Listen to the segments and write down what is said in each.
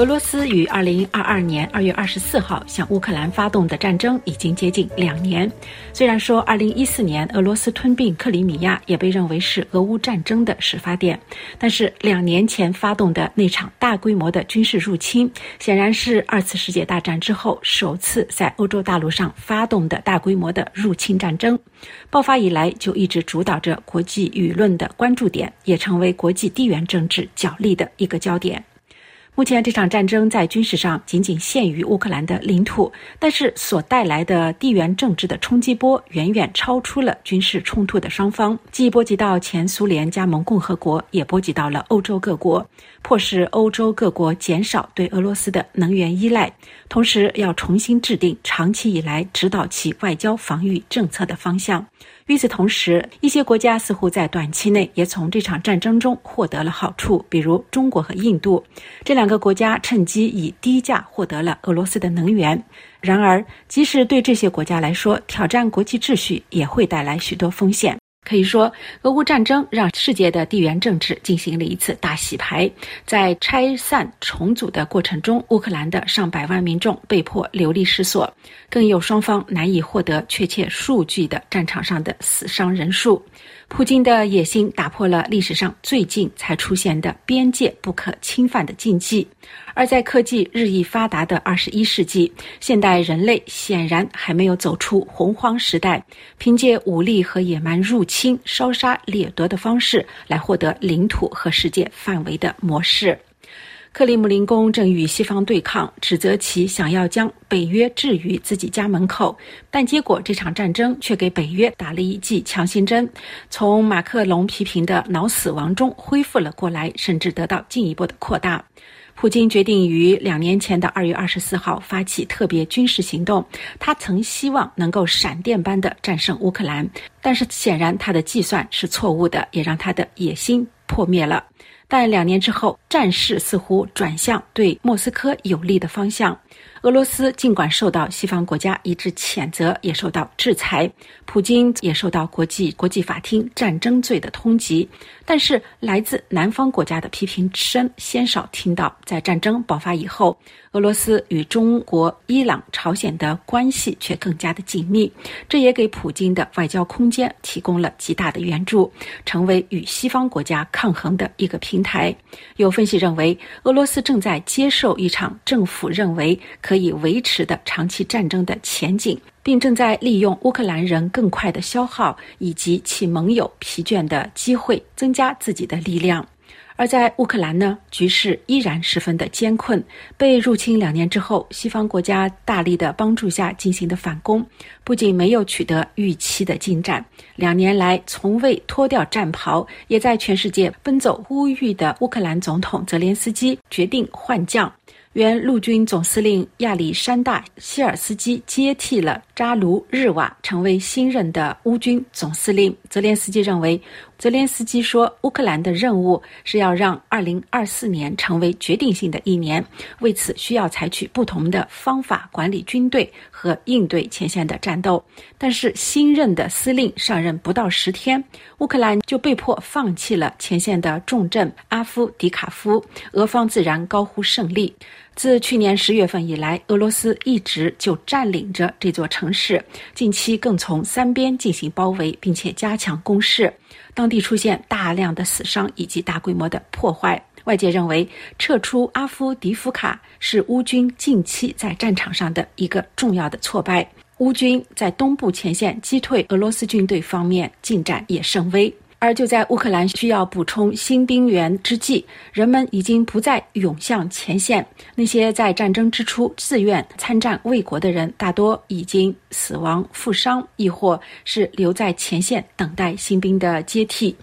俄罗斯于二零二二年二月二十四号向乌克兰发动的战争已经接近两年。虽然说二零一四年俄罗斯吞并克里米亚也被认为是俄乌战争的始发点，但是两年前发动的那场大规模的军事入侵，显然是二次世界大战之后首次在欧洲大陆上发动的大规模的入侵战争。爆发以来就一直主导着国际舆论的关注点，也成为国际地缘政治角力的一个焦点。目前这场战争在军事上仅仅限于乌克兰的领土，但是所带来的地缘政治的冲击波远远超出了军事冲突的双方，既波及到前苏联加盟共和国，也波及到了欧洲各国，迫使欧洲各国减少对俄罗斯的能源依赖，同时要重新制定长期以来指导其外交防御政策的方向。与此同时，一些国家似乎在短期内也从这场战争中获得了好处，比如中国和印度这两个国家趁机以低价获得了俄罗斯的能源。然而，即使对这些国家来说，挑战国际秩序也会带来许多风险。可以说，俄乌战争让世界的地缘政治进行了一次大洗牌。在拆散重组的过程中，乌克兰的上百万民众被迫流离失所，更有双方难以获得确切数据的战场上的死伤人数。普京的野心打破了历史上最近才出现的边界不可侵犯的禁忌，而在科技日益发达的二十一世纪，现代人类显然还没有走出洪荒时代，凭借武力和野蛮入侵、烧杀掠夺的方式来获得领土和世界范围的模式。克里姆林宫正与西方对抗，指责其想要将北约置于自己家门口，但结果这场战争却给北约打了一剂强心针，从马克龙批评的脑死亡中恢复了过来，甚至得到进一步的扩大。普京决定于两年前的二月二十四号发起特别军事行动，他曾希望能够闪电般的战胜乌克兰，但是显然他的计算是错误的，也让他的野心破灭了。但两年之后，战事似乎转向对莫斯科有利的方向。俄罗斯尽管受到西方国家一致谴责，也受到制裁，普京也受到国际国际法庭战争罪的通缉，但是来自南方国家的批评声鲜少听到。在战争爆发以后，俄罗斯与中国、伊朗、朝鲜的关系却更加的紧密，这也给普京的外交空间提供了极大的援助，成为与西方国家抗衡的一个平台。有分析认为，俄罗斯正在接受一场政府认为可以维持的长期战争的前景，并正在利用乌克兰人更快的消耗以及其盟友疲倦的机会，增加自己的力量。而在乌克兰呢，局势依然十分的艰困。被入侵两年之后，西方国家大力的帮助下进行的反攻，不仅没有取得预期的进展，两年来从未脱掉战袍，也在全世界奔走呼吁的乌克兰总统泽连斯基决定换将。原陆军总司令亚历山大·希尔斯基接替了扎卢日瓦，成为新任的乌军总司令。泽连斯基认为，泽连斯基说，乌克兰的任务是要让2024年成为决定性的一年，为此需要采取不同的方法管理军队和应对前线的战斗。但是，新任的司令上任不到十天，乌克兰就被迫放弃了前线的重镇阿夫迪卡夫，俄方自然高呼胜利。自去年十月份以来，俄罗斯一直就占领着这座城市，近期更从三边进行包围，并且加强攻势，当地出现大量的死伤以及大规模的破坏。外界认为，撤出阿夫迪夫卡是乌军近期在战场上的一个重要的挫败。乌军在东部前线击退俄罗斯军队方面进展也甚微。而就在乌克兰需要补充新兵员之际，人们已经不再涌向前线。那些在战争之初自愿参战卫国的人，大多已经死亡、负伤，亦或是留在前线等待新兵的接替。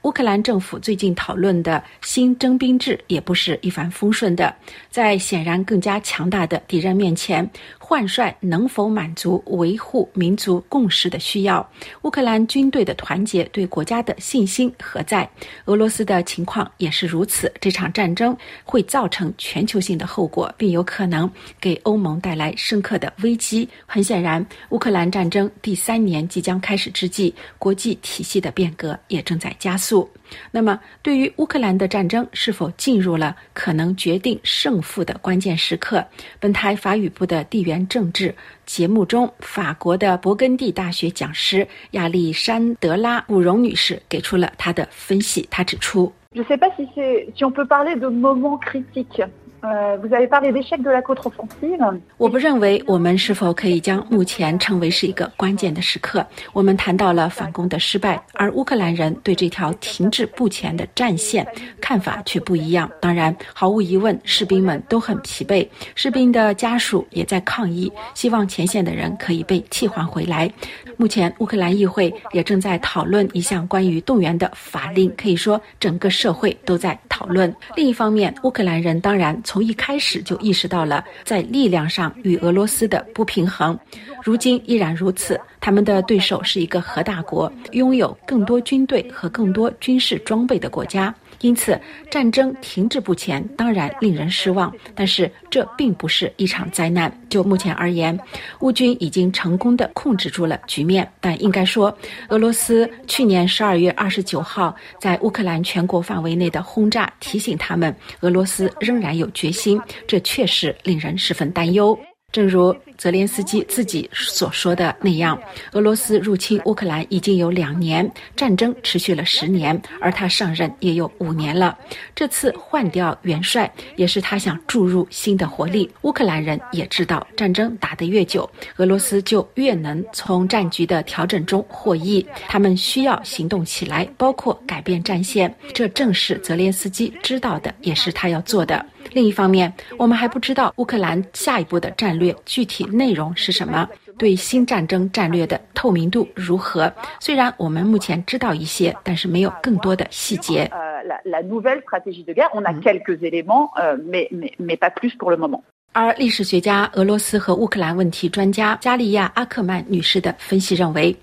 乌克兰政府最近讨论的新征兵制也不是一帆风顺的，在显然更加强大的敌人面前。换帅能否满足维护民族共识的需要？乌克兰军队的团结对国家的信心何在？俄罗斯的情况也是如此。这场战争会造成全球性的后果，并有可能给欧盟带来深刻的危机。很显然，乌克兰战争第三年即将开始之际，国际体系的变革也正在加速。那么，对于乌克兰的战争是否进入了可能决定胜负的关键时刻？本台法语部的地缘政治节目中，法国的勃艮第大学讲师亚历山德拉·古荣女士给出了她的分析。她指出。我不认为我们是否可以将目前称为是一个关键的时刻。我们谈到了反攻的失败，而乌克兰人对这条停滞不前的战线看法却不一样。当然，毫无疑问，士兵们都很疲惫，士兵的家属也在抗议，希望前线的人可以被替换回来。目前，乌克兰议会也正在讨论一项关于动员的法令，可以说整个社会都在讨论。另一方面，乌克兰人当然从一开始就意识到了在力量上与俄罗斯的不平衡，如今依然如此。他们的对手是一个核大国，拥有更多军队和更多军事装备的国家。因此，战争停滞不前当然令人失望，但是这并不是一场灾难。就目前而言，乌军已经成功地控制住了局面。但应该说，俄罗斯去年十二月二十九号在乌克兰全国范围内的轰炸，提醒他们俄罗斯仍然有决心。这确实令人十分担忧。正如泽连斯基自己所说的那样，俄罗斯入侵乌克兰已经有两年，战争持续了十年，而他上任也有五年了。这次换掉元帅，也是他想注入新的活力。乌克兰人也知道，战争打得越久，俄罗斯就越能从战局的调整中获益。他们需要行动起来，包括改变战线。这正是泽连斯基知道的，也是他要做的。另一方面，我们还不知道乌克兰下一步的战略具体内容是什么，对新战争战略的透明度如何？虽然我们目前知道一些，但是没有更多的细节。而历史学家、俄罗斯和乌克兰问题专家加利亚·阿克曼女士的分析认为。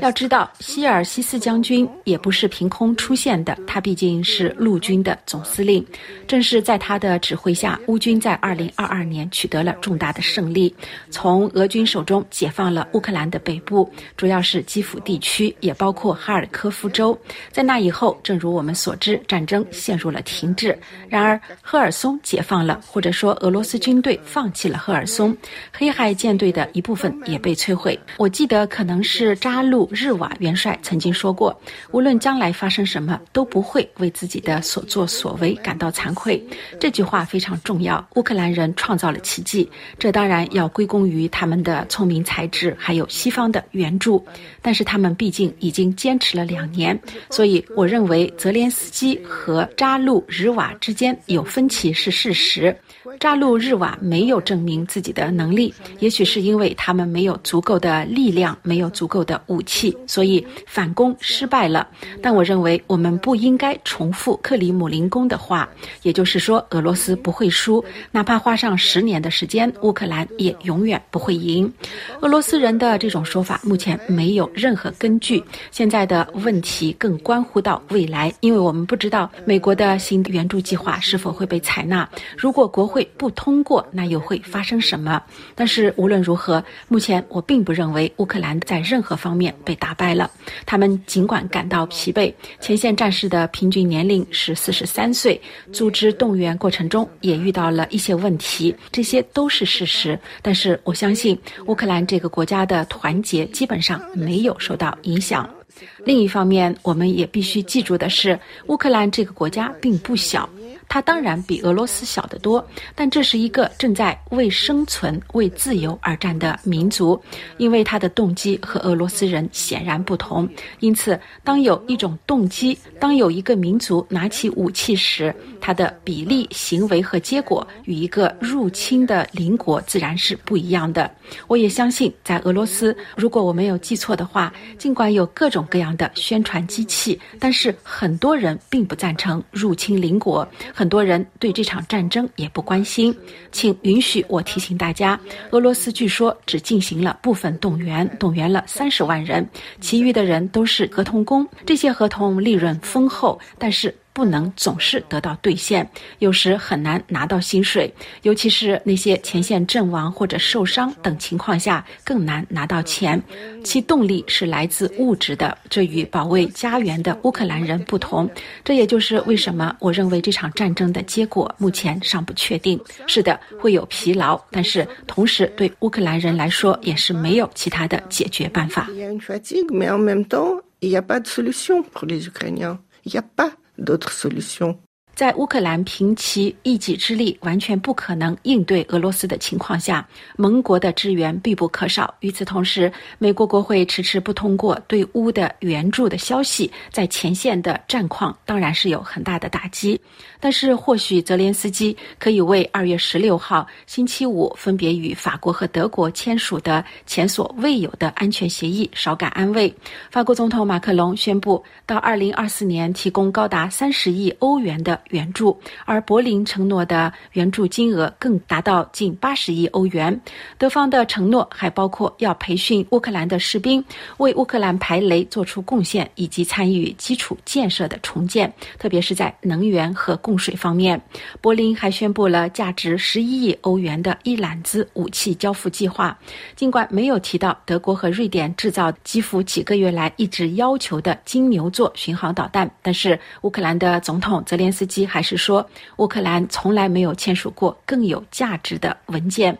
要知道，希尔西斯将军也不是凭空出现的，他毕竟是陆军的总司令。正是在他的指挥下，乌军在2022年取得了重大的胜利，从俄军手中解放了乌克兰的北部，主要是基辅地区，也包括哈尔科夫州。在那以后，正如我们所知，战争陷入了停滞。然而，赫尔松解放了，或者说俄罗斯军队放弃了赫尔松，黑海舰队的。一部分也被摧毁。我记得可能是扎路日瓦元帅曾经说过：“无论将来发生什么，都不会为自己的所作所为感到惭愧。”这句话非常重要。乌克兰人创造了奇迹，这当然要归功于他们的聪明才智，还有西方的援助。但是他们毕竟已经坚持了两年，所以我认为泽连斯基和扎路日瓦之间有分歧是事实。扎路日瓦没有证明自己的能力，也许是因为他们没有足够的力量，没有足够的武器，所以反攻失败了。但我认为我们不应该重复克里姆林宫的话，也就是说，俄罗斯不会输，哪怕花上十年的时间，乌克兰也永远不会赢。俄罗斯人的这种说法目前没有任何根据。现在的问题更关乎到未来，因为我们不知道美国的新援助计划是否会被采纳。如果国会不通过，那又会发生什么？但是无论如何，目前我并不认为乌克兰在任何方面被打败了。他们尽管感到疲惫，前线战士的平均年龄是四十三岁，组织动员过程中也遇到了一些问题，这些都是事实。但是我相信乌克兰这个国家的团结基本上没有受到影响。另一方面，我们也必须记住的是，乌克兰这个国家并不小。它当然比俄罗斯小得多，但这是一个正在为生存、为自由而战的民族。因为他的动机和俄罗斯人显然不同，因此，当有一种动机，当有一个民族拿起武器时，它的比例、行为和结果与一个入侵的邻国自然是不一样的。我也相信，在俄罗斯，如果我没有记错的话，尽管有各种各样的宣传机器，但是很多人并不赞成入侵邻国，很多人对这场战争也不关心。请允许我提醒大家，俄罗斯据说只进行了部分动员，动员了三十万人，其余的人都是合同工，这些合同利润丰厚，但是，不能总是得到兑现，有时很难拿到薪水，尤其是那些前线阵亡或者受伤等情况下更难拿到钱。其动力是来自物质的，这与保卫家园的乌克兰人不同。这也就是为什么我认为这场战争的结果目前尚不确定。是的，会有疲劳，但是同时对乌克兰人来说也是没有其他的解决办法。d'autres solutions. 在乌克兰凭其一己之力完全不可能应对俄罗斯的情况下，盟国的支援必不可少。与此同时，美国国会迟迟不通过对乌的援助的消息，在前线的战况当然是有很大的打击。但是，或许泽连斯基可以为二月十六号星期五分别与法国和德国签署的前所未有的安全协议稍感安慰。法国总统马克龙宣布，到二零二四年提供高达三十亿欧元的援助，而柏林承诺的援助金额更达到近八十亿欧元。德方的承诺还包括要培训乌克兰的士兵，为乌克兰排雷做出贡献，以及参与基础建设的重建，特别是在能源和供水方面。柏林还宣布了价值十一亿欧元的一揽子武器交付计划，尽管没有提到德国和瑞典制造基辅几个月来一直要求的金牛座巡航导弹，但是乌克兰的总统泽连斯基还是说，乌克兰从来没有签署过更有价值的文件。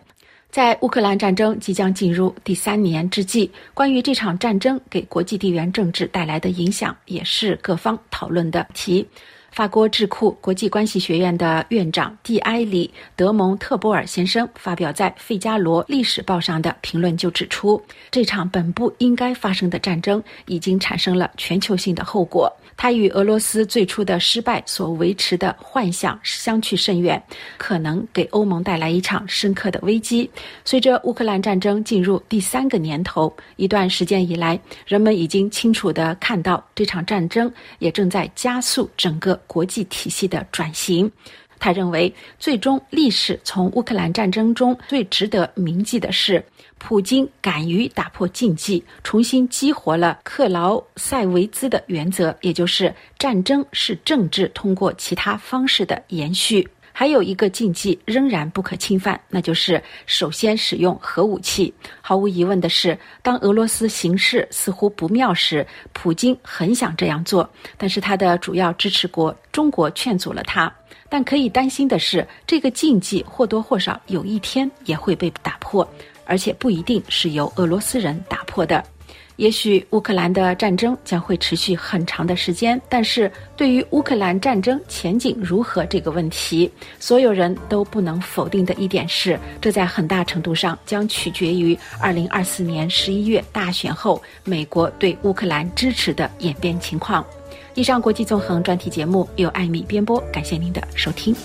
在乌克兰战争即将进入第三年之际，关于这场战争给国际地缘政治带来的影响，也是各方讨论的题。法国智库国际关系学院的院长蒂埃里·德蒙特波尔先生发表在《费加罗历史报》上的评论就指出，这场本不应该发生的战争已经产生了全球性的后果。它与俄罗斯最初的失败所维持的幻想相去甚远，可能给欧盟带来一场深刻的危机。随着乌克兰战争进入第三个年头，一段时间以来，人们已经清楚地看到这场战争也正在加速整个。国际体系的转型，他认为，最终历史从乌克兰战争中最值得铭记的是，普京敢于打破禁忌，重新激活了克劳塞维兹的原则，也就是战争是政治通过其他方式的延续。还有一个禁忌仍然不可侵犯，那就是首先使用核武器。毫无疑问的是，当俄罗斯形势似乎不妙时，普京很想这样做，但是他的主要支持国中国劝阻了他。但可以担心的是，这个禁忌或多或少有一天也会被打破，而且不一定是由俄罗斯人打破的。也许乌克兰的战争将会持续很长的时间，但是对于乌克兰战争前景如何这个问题，所有人都不能否定的一点是，这在很大程度上将取决于二零二四年十一月大选后美国对乌克兰支持的演变情况。以上国际纵横专题节目由艾米编播，感谢您的收听。